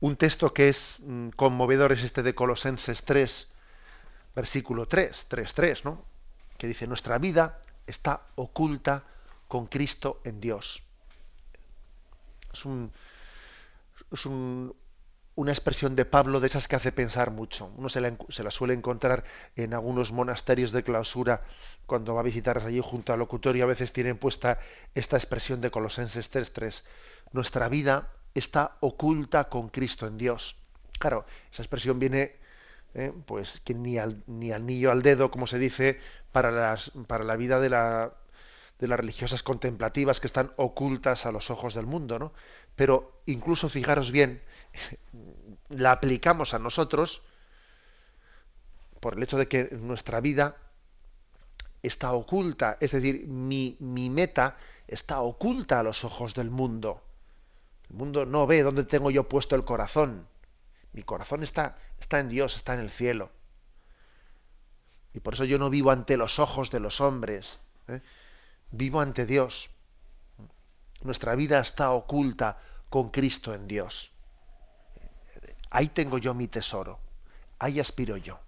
Un texto que es mm, conmovedor es este de Colosenses 3, versículo 3, 3, 3, ¿no? Que dice, nuestra vida está oculta con Cristo en Dios. Es un, es un, una expresión de Pablo de esas que hace pensar mucho. Uno se la, suele encontrar en algunos monasterios de clausura cuando va a visitarlos allí junto al locutorio. A veces tienen puesta esta expresión de Colosenses 3.3. Nuestra vida está oculta con Cristo en Dios. Claro, esa expresión viene eh, pues que ni al, ni al niño al dedo, como se dice, para, las, para la vida de, la, de las religiosas contemplativas que están ocultas a los ojos del mundo. ¿no? Pero incluso fijaros bien, la aplicamos a nosotros por el hecho de que nuestra vida está oculta, es decir, mi, mi, meta está oculta a los ojos del mundo. El mundo no ve dónde tengo yo puesto el corazón. Mi corazón está, está en Dios, está en el cielo. Y por eso yo no vivo ante los ojos de los hombres, ¿eh? vivo ante Dios. Nuestra vida está oculta con Cristo en Dios. Ahí tengo yo mi tesoro. Ahí aspiro yo.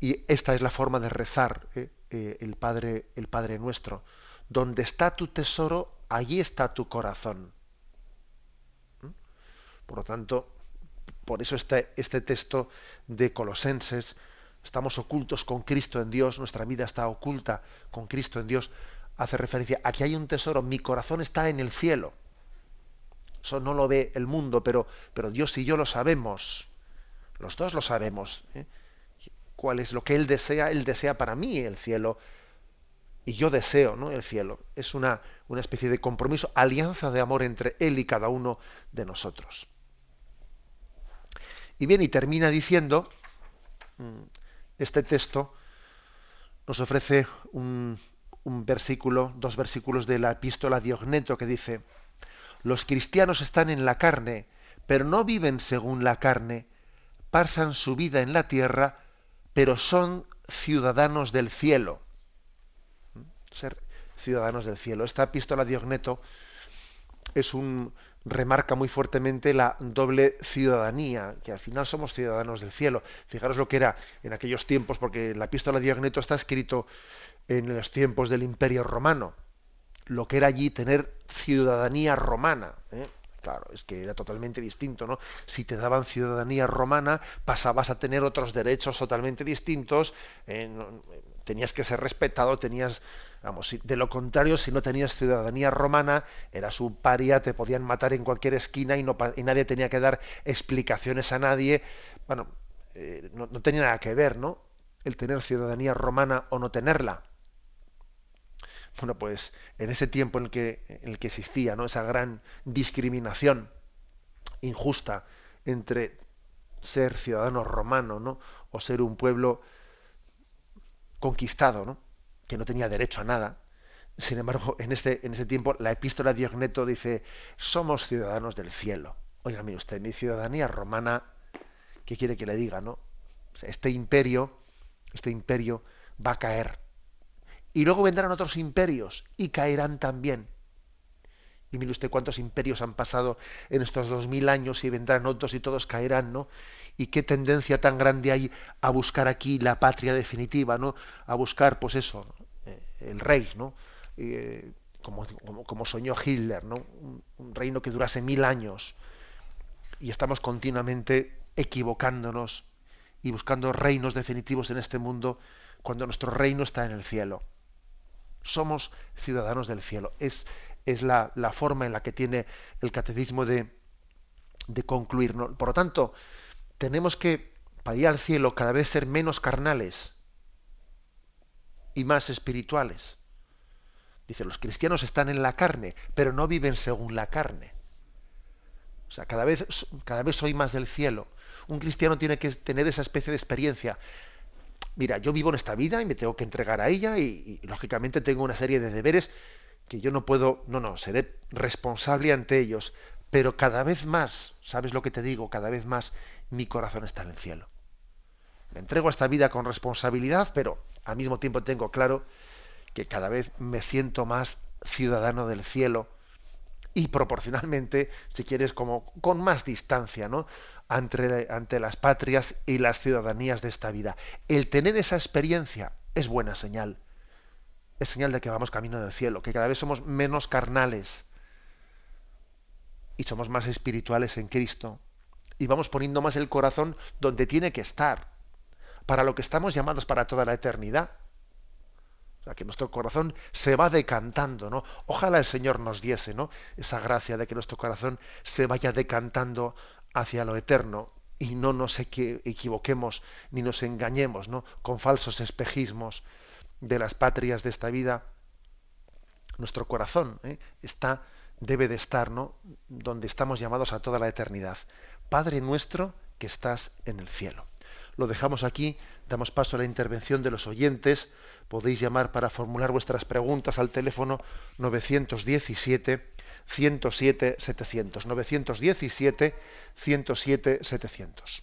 Y esta es la forma de rezar ¿eh? Eh, el, Padre, el Padre nuestro. Donde está tu tesoro, allí está tu corazón. Por lo tanto, por eso este, este texto de Colosenses, estamos ocultos con Cristo en Dios, nuestra vida está oculta con Cristo en Dios, hace referencia a que hay un tesoro, mi corazón está en el cielo. Eso no lo ve el mundo, pero, pero Dios y yo lo sabemos. Los dos lo sabemos. ¿eh? ¿Cuál es lo que Él desea? Él desea para mí el cielo. Y yo deseo ¿no? el cielo. Es una, una especie de compromiso, alianza de amor entre Él y cada uno de nosotros. Y bien, y termina diciendo, mm, este texto nos ofrece un, un versículo, dos versículos de la epístola Diogneto que dice, los cristianos están en la carne, pero no viven según la carne, pasan su vida en la tierra, pero son ciudadanos del cielo. Ser ciudadanos del cielo. Esta epístola de Ogneto es un, remarca muy fuertemente la doble ciudadanía, que al final somos ciudadanos del cielo. Fijaros lo que era en aquellos tiempos, porque la epístola de Diogneto está escrito en los tiempos del Imperio Romano, lo que era allí tener ciudadanía romana. ¿eh? Claro, es que era totalmente distinto, ¿no? Si te daban ciudadanía romana, pasabas a tener otros derechos totalmente distintos, eh, tenías que ser respetado, tenías, vamos, de lo contrario, si no tenías ciudadanía romana, eras un paria, te podían matar en cualquier esquina y, no, y nadie tenía que dar explicaciones a nadie. Bueno, eh, no, no tenía nada que ver, ¿no? El tener ciudadanía romana o no tenerla. Bueno, pues en ese tiempo en el que, en el que existía ¿no? esa gran discriminación injusta entre ser ciudadano romano ¿no? o ser un pueblo conquistado, ¿no? Que no tenía derecho a nada. Sin embargo, en este, en ese tiempo la epístola de Diogneto dice, somos ciudadanos del cielo. Oiga, mire usted, mi ciudadanía romana, ¿qué quiere que le diga? no? este imperio, este imperio va a caer y luego vendrán otros imperios y caerán también. Y mire usted cuántos imperios han pasado en estos dos mil años y vendrán otros y todos caerán, ¿no? Y qué tendencia tan grande hay a buscar aquí la patria definitiva, ¿no? A buscar, pues eso, eh, el rey, ¿no? Eh, como, como, soñó Hitler, ¿no? Un, un reino que durase mil años. Y estamos continuamente equivocándonos y buscando reinos definitivos en este mundo cuando nuestro reino está en el cielo somos ciudadanos del cielo. Es, es la, forma en la que tiene el catecismo de, de concluir. Por lo tanto, tenemos que, para ir al cielo, cada vez ser menos carnales y más espirituales. Dice, los cristianos están en la carne, pero no viven según la carne. O sea, cada vez, cada vez soy más del cielo. Un cristiano tiene que tener esa especie de experiencia mira, yo vivo en esta vida y me tengo que entregar a ella y, lógicamente tengo una serie de deberes que yo no puedo, no, no, seré responsable ante ellos, pero cada vez más, ¿sabes lo que te digo? Cada vez más mi corazón está en el cielo. Me entrego a esta vida con responsabilidad, pero al mismo tiempo tengo claro que cada vez me siento más ciudadano del cielo y proporcionalmente, si quieres, como con más distancia, ¿no? ante, ante las patrias y las ciudadanías de esta vida. El tener esa experiencia es buena señal. Es señal de que vamos camino del cielo, que cada vez somos menos carnales y somos más espirituales en Cristo. Y vamos poniendo más el corazón donde tiene que estar, para lo que estamos llamados para toda la eternidad. O sea, que nuestro corazón se va decantando, ¿no? Ojalá el Señor nos diese, ¿no? Esa gracia de que nuestro corazón se vaya decantando hacia lo eterno y no nos equivoquemos ni nos engañemos ¿no? con falsos espejismos de las patrias de esta vida. Nuestro corazón ¿eh? está, debe de estar ¿no? donde estamos llamados a toda la eternidad. Padre nuestro que estás en el cielo. Lo dejamos aquí, damos paso a la intervención de los oyentes. Podéis llamar para formular vuestras preguntas al teléfono 917 107 700 917 107 700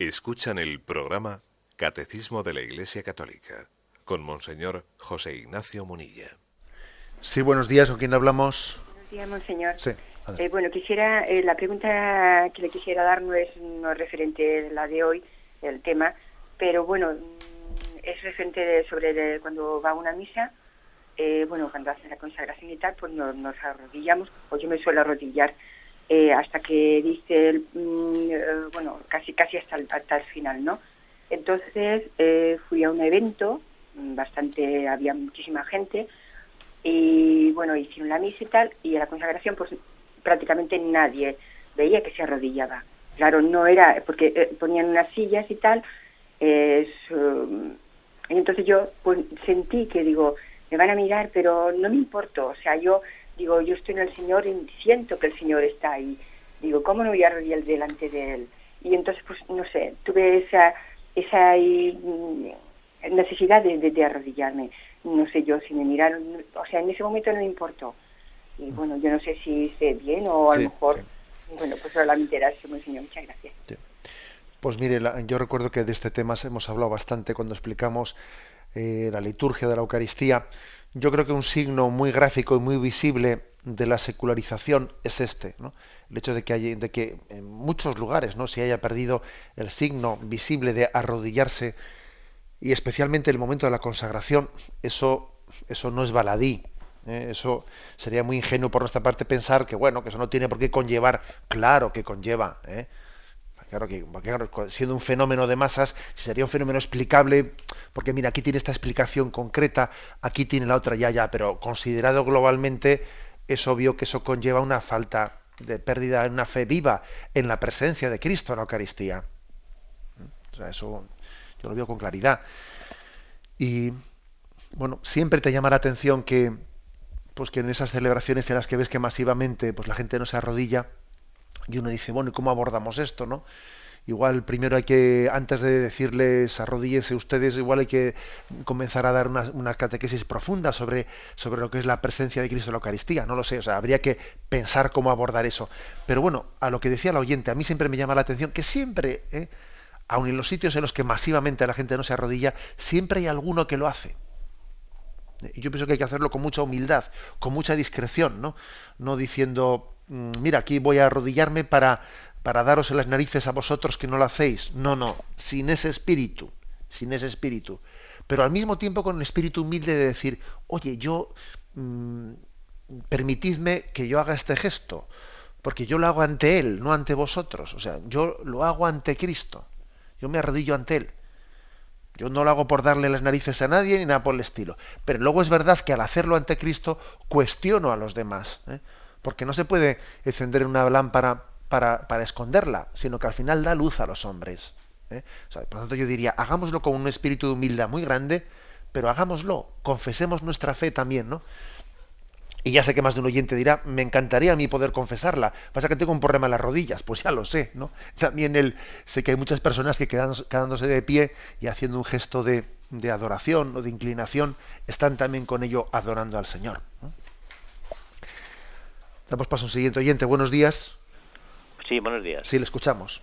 Escuchan el programa Catecismo de la Iglesia Católica con Monseñor José Ignacio Munilla. Sí, buenos días, ¿con quién hablamos? Buenos días, Monseñor. Sí. Eh, bueno, quisiera, eh, la pregunta que le quisiera dar no es, no referente a la de hoy, el tema, pero bueno, mm, es referente sobre cuando va a una misa, eh, bueno, cuando hace la consagración y tal, pues nos, nos arrodillamos, o yo me suelo arrodillar hasta que dice, el, mm, bueno, casi casi hasta el, hasta el final, ¿no? Entonces fui a un evento, mm, bastante, había muchísima gente, y bueno, hicieron la misa y tal, y a la consagración pues prácticamente nadie veía que se arrodillaba. Claro, no era, porque eh, ponían unas sillas y tal, eh, y entonces yo pues sentí que digo, me van a mirar, pero no me importó, o sea, yo digo, yo estoy en el Señor y siento que el Señor está ahí. Digo, ¿cómo no voy a arrodillar delante de Él? Y entonces, pues, no sé, tuve esa, esa mm, necesidad de, de arrodillarme no sé yo si me miraron, o sea, en ese momento no me importó. Y bueno, yo no sé si hice bien o a lo mejor, bueno, pues solamente era eso, señor. Muchas gracias. Pues mire, yo recuerdo que de este tema hemos hablado bastante cuando explicamos eh, la liturgia de la Eucaristía. Yo creo que un signo muy gráfico y muy visible de la secularización es este, ¿no? el hecho de que, hay, de que en muchos lugares no se haya perdido el signo visible de arrodillarse y especialmente el momento de la consagración, eso, eso no es baladí. ¿eh? Eso sería muy ingenuo por nuestra parte pensar que bueno, que eso no tiene por qué conllevar, claro que conlleva. ¿eh? Claro que, siendo un fenómeno de masas, sería un fenómeno explicable, porque mira, aquí tiene esta explicación concreta, aquí tiene la otra, ya, ya, pero considerado globalmente, es obvio que eso conlleva una falta de pérdida de una fe viva en la presencia de Cristo en la Eucaristía. O sea, eso yo lo veo con claridad. Y bueno, siempre te llama la atención que, pues que en esas celebraciones en las que ves que masivamente pues la gente no se arrodilla y uno dice, bueno, ¿y cómo abordamos esto, no? Igual primero hay que, antes de decirles arrodíllense ustedes, igual hay que comenzar a dar una, catequesis profunda sobre, sobre lo que es la presencia de Cristo en la Eucaristía. No lo sé, o sea, habría que pensar cómo abordar eso. Pero bueno, a lo que decía la oyente, a mí siempre me llama la atención que siempre, ¿eh? aun en los sitios en los que masivamente la gente no se arrodilla, siempre hay alguno que lo hace. Yo pienso que hay que hacerlo con mucha humildad, con mucha discreción, ¿no? No diciendo, mira, aquí voy a arrodillarme para, para daros en las narices a vosotros que no lo hacéis. No, no, sin ese espíritu, sin ese espíritu. Pero al mismo tiempo con el espíritu humilde de decir, oye, yo, mm, permitidme que yo haga este gesto, porque yo lo hago ante Él, no ante vosotros. O sea, yo lo hago ante Cristo. Yo me arrodillo ante Él. Yo no lo hago por darle las narices a nadie ni nada por el estilo. Pero luego es verdad que al hacerlo ante Cristo cuestiono a los demás. ¿eh? Porque no se puede encender una lámpara para, para, esconderla, sino que al final da luz a los hombres. ¿eh? por lo tanto, yo diría, hagámoslo con un espíritu de humildad muy grande, pero hagámoslo, confesemos nuestra fe también, ¿no? Y ya sé que más de un oyente dirá, me encantaría a mí poder confesarla. Pasa que tengo un problema en las rodillas, pues ya lo sé, ¿no? También el, sé que hay muchas personas que quedándose de pie y haciendo un gesto de, adoración o de inclinación, están también con ello adorando al Señor. Damos paso a un siguiente oyente. Buenos días. Sí, buenos días. Sí, le escuchamos.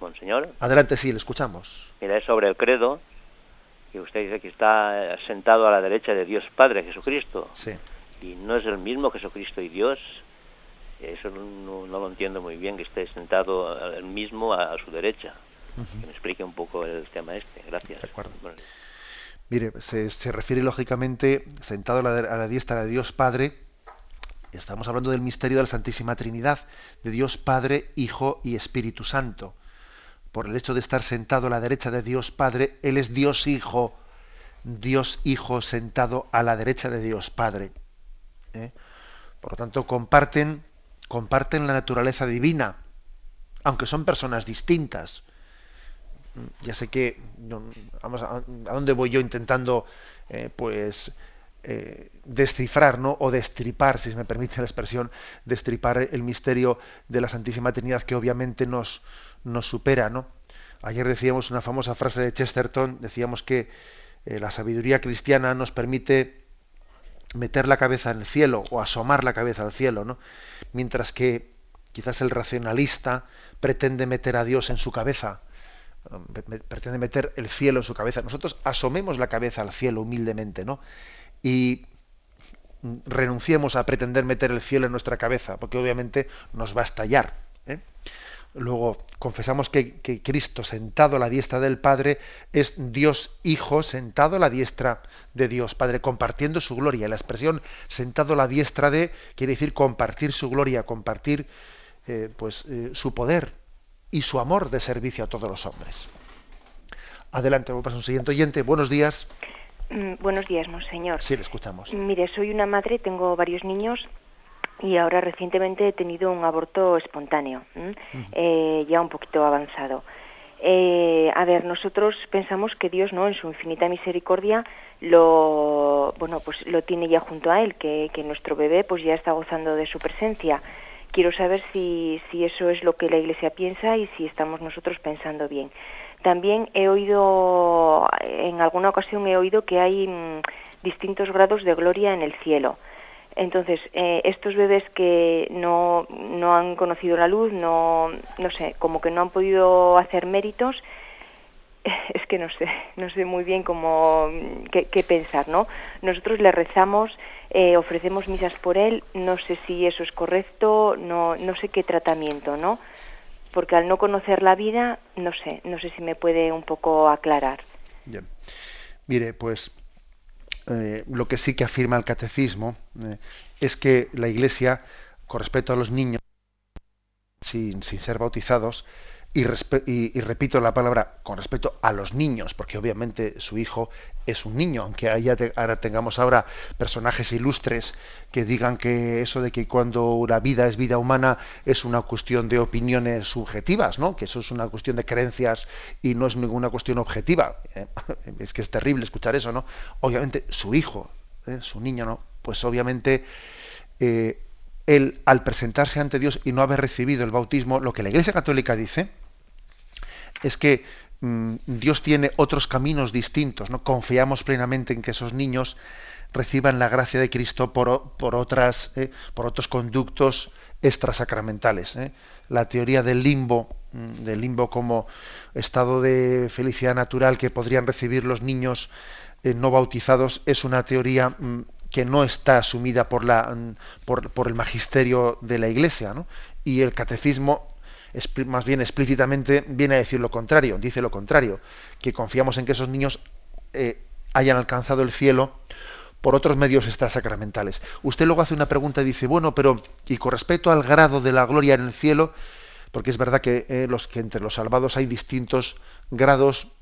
Monseñor. Adelante, sí, le escuchamos. Mira, es sobre el credo, que usted dice que está sentado a la derecha de Dios Padre, Jesucristo. Sí y no es el mismo Jesucristo y Dios. Eso no, lo entiendo muy bien, que esté sentado el mismo a, su derecha. Que me explique un poco el tema este. Gracias. De acuerdo. Mire, se, refiere lógicamente sentado a la, a la diestra de Dios Padre. Estamos hablando del misterio de la Santísima Trinidad, de Dios Padre, Hijo y Espíritu Santo. Por el hecho de estar sentado a la derecha de Dios Padre, Él es Dios Hijo, Dios Hijo sentado a la derecha de Dios Padre. ¿eh? Por lo tanto, comparten, comparten la naturaleza divina, aunque son personas distintas. Ya sé que, vamos, a, dónde voy yo intentando, eh, pues, eh, descifrar, ¿no? O destripar, si me permite la expresión, destripar el misterio de la Santísima Trinidad que obviamente nos, nos supera, ¿no? Ayer decíamos una famosa frase de Chesterton, decíamos que la sabiduría cristiana nos permite meter la cabeza en el cielo o asomar la cabeza al cielo, ¿no? Mientras que quizás el racionalista pretende meter a Dios en su cabeza, pretende meter el cielo en su cabeza. Nosotros asomemos la cabeza al cielo humildemente, ¿no? Y, renunciemos a pretender meter el cielo en nuestra cabeza, porque obviamente nos va a estallar. ¿eh? Luego confesamos que, Cristo sentado a la diestra del Padre es Dios Hijo sentado a la diestra de Dios Padre, compartiendo su gloria. La expresión sentado a la diestra de quiere decir compartir su gloria, compartir eh, pues, eh, su poder y su amor de servicio a todos los hombres. Adelante, vamos a un siguiente oyente. Buenos días. Mm, buenos días, monseñor. Sí, le escuchamos. Mire, soy una madre, tengo varios niños y ahora recientemente he tenido un aborto espontáneo, eh, ya un poquito avanzado. Eh, a ver, nosotros pensamos que Dios, no, en su infinita misericordia, lo, bueno, pues lo tiene ya junto a él, que, que nuestro bebé, pues ya está gozando de su presencia. Quiero saber si, si eso es lo que la Iglesia piensa y si estamos nosotros pensando bien. También he oído, en alguna ocasión he oído que hay mm, distintos grados de gloria en el cielo. Entonces, eh, estos bebés que no, no han conocido la luz, no, no sé, como que no han podido hacer méritos, es que no sé, no sé muy bien cómo, qué, pensar, ¿no? Nosotros le rezamos, eh, ofrecemos misas por él, no sé si eso es correcto, no, no sé qué tratamiento, ¿no? Porque al no conocer la vida, no sé, no sé si me puede un poco aclarar. Bien. Mire, pues eh, lo que sí que afirma el catecismo eh, es que la Iglesia, con respecto a los niños sin, sin ser bautizados, y, repito la palabra con respecto a los niños, porque obviamente su hijo es un niño, aunque ahora tengamos ahora personajes ilustres que digan que eso de que cuando la vida es vida humana es una cuestión de opiniones subjetivas, ¿no? que eso es una cuestión de creencias y no es ninguna cuestión objetiva. ¿eh? Es que es terrible escuchar eso, ¿no? Obviamente su hijo, ¿eh? su niño, ¿no? Pues obviamente eh, él, al presentarse ante Dios y no haber recibido el bautismo, lo que la Iglesia Católica dice es que mm, Dios tiene otros caminos distintos, ¿no? Confiamos plenamente en que esos niños reciban la gracia de Cristo por, otras, eh, por otros conductos extrasacramentales. ¿eh? La teoría del limbo, mm, del limbo como estado de felicidad natural que podrían recibir los niños eh, no bautizados, es una teoría mm, que no está asumida por, la, por, el magisterio de la Iglesia, y el catecismo más bien explícitamente viene a decir lo contrario, dice lo contrario, que confiamos en que esos niños eh, hayan alcanzado el cielo por otros medios extrasacramentales. Usted luego hace una pregunta y dice, bueno, pero y con respecto al grado de la gloria en el cielo, porque es verdad que, eh, los, que entre los salvados hay distintos grados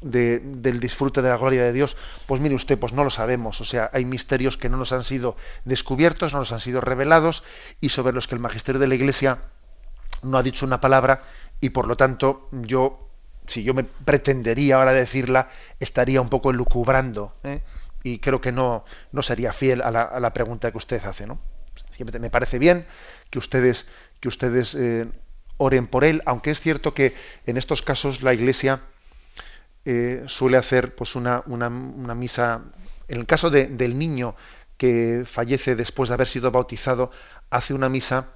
del disfrute de la gloria de Dios, pues mire usted, pues no lo sabemos. O sea, hay misterios que no nos han sido descubiertos, no nos han sido revelados y sobre los que el magisterio de la Iglesia no ha dicho una palabra y por lo tanto yo, si yo me pretendería ahora decirla, estaría un poco elucubrando ¿eh? y creo que no, no sería fiel a la, pregunta que usted hace. ¿no? me parece bien que ustedes, que ustedes eh, oren por él, aunque es cierto que en estos casos la Iglesia eh, suele hacer pues una, una, misa, en el caso del niño que fallece después de haber sido bautizado, hace una misa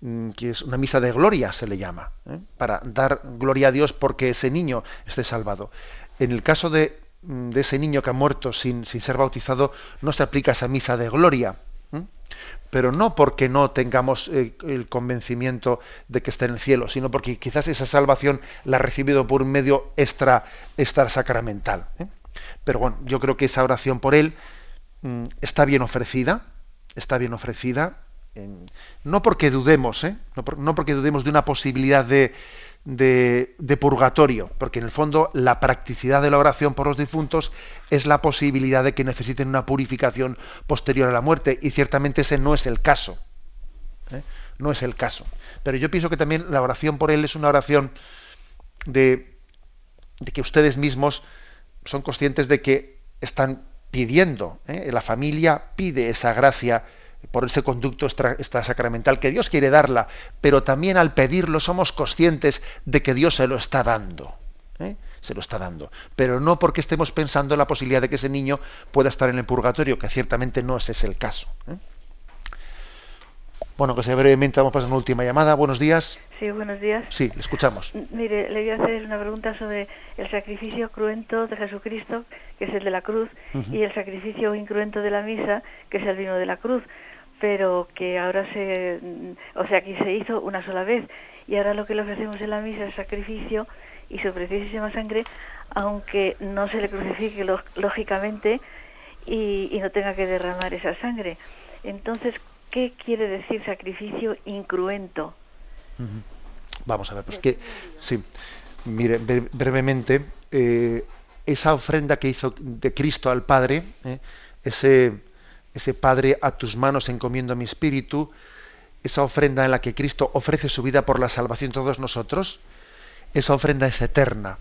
mm, que es una misa de gloria, se le llama, ¿eh? para dar gloria a Dios porque ese niño esté salvado. En el caso de, mm, de ese niño que ha muerto sin, sin, ser bautizado, no se aplica esa misa de gloria, pero no porque no tengamos eh, el convencimiento de que está en el cielo, sino porque quizás esa salvación la ha recibido por un medio extra, extra sacramental. ¿eh? Pero bueno, yo creo que esa oración por él mm, está bien ofrecida, está bien ofrecida, no porque dudemos, ¿eh? no porque dudemos de una posibilidad de, de, purgatorio, porque en el fondo la practicidad de la oración por los difuntos es la posibilidad de que necesiten una purificación posterior a la muerte, y ciertamente ese no es el caso. ¿eh? No es el caso. Pero yo pienso que también la oración por él es una oración de, que ustedes mismos son conscientes de que están pidiendo, ¿eh? la familia pide esa gracia por ese conducto extra, sacramental que Dios quiere darla, pero también al pedirlo somos conscientes de que Dios se lo está dando. ¿eh? Se lo está dando. Pero no porque estemos pensando en la posibilidad de que ese niño pueda estar en el purgatorio, que ciertamente no ese es el caso. ¿eh? Bueno, que sea brevemente, vamos a pasar una última llamada. Buenos días. Sí, buenos días. Sí, le escuchamos. Mire, le voy a hacer una pregunta sobre el sacrificio cruento de Jesucristo, que es el de la cruz, y el sacrificio incruento de la misa, que es el vino de la cruz, pero que ahora se, o sea, aquí se hizo una sola vez, y ahora lo que le ofrecemos en la misa es sacrificio y su preciosísima sangre, aunque no se le crucifique lógicamente y, y no tenga que derramar esa sangre. Entonces, ¿qué quiere decir sacrificio incruento? Vamos a ver, pues que, sí, mire, brevemente, eh, esa ofrenda que hizo de Cristo al Padre, eh, ese, ese Padre a tus manos encomiendo mi espíritu, esa ofrenda en la que Cristo ofrece su vida por la salvación de todos nosotros, esa ofrenda es eterna.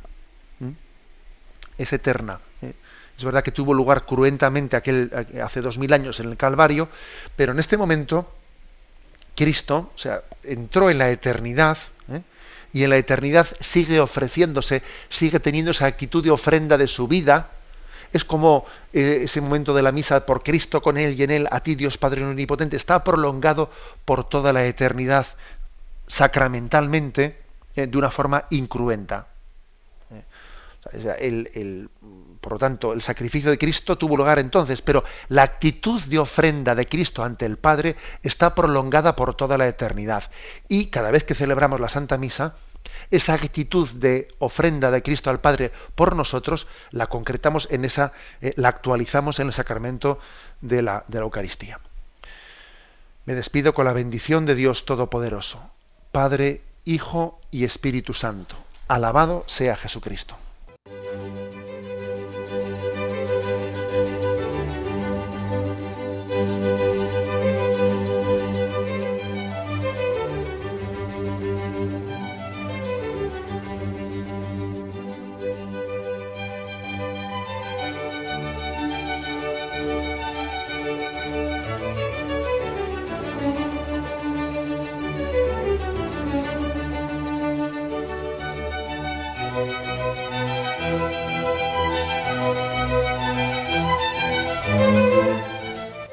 Es eterna. Eh. Es verdad que tuvo lugar cruentamente aquel, hace dos mil años en el Calvario, pero en este momento Cristo, o sea, entró en la eternidad ¿eh? y en la eternidad sigue ofreciéndose, sigue teniendo esa actitud de ofrenda de su vida. Es como eh, ese momento de la misa por Cristo con Él y en Él, a ti Dios Padre Omnipotente, está prolongado por toda la eternidad, sacramentalmente, eh, de una forma incruenta. El, por lo tanto, el sacrificio de Cristo tuvo lugar entonces, pero la actitud de ofrenda de Cristo ante el Padre está prolongada por toda la eternidad. Y cada vez que celebramos la Santa Misa, esa actitud de ofrenda de Cristo al Padre por nosotros la concretamos en esa, eh, la actualizamos en el sacramento de la, de la Eucaristía. Me despido con la bendición de Dios Todopoderoso, Padre, Hijo y Espíritu Santo. Alabado sea Jesucristo.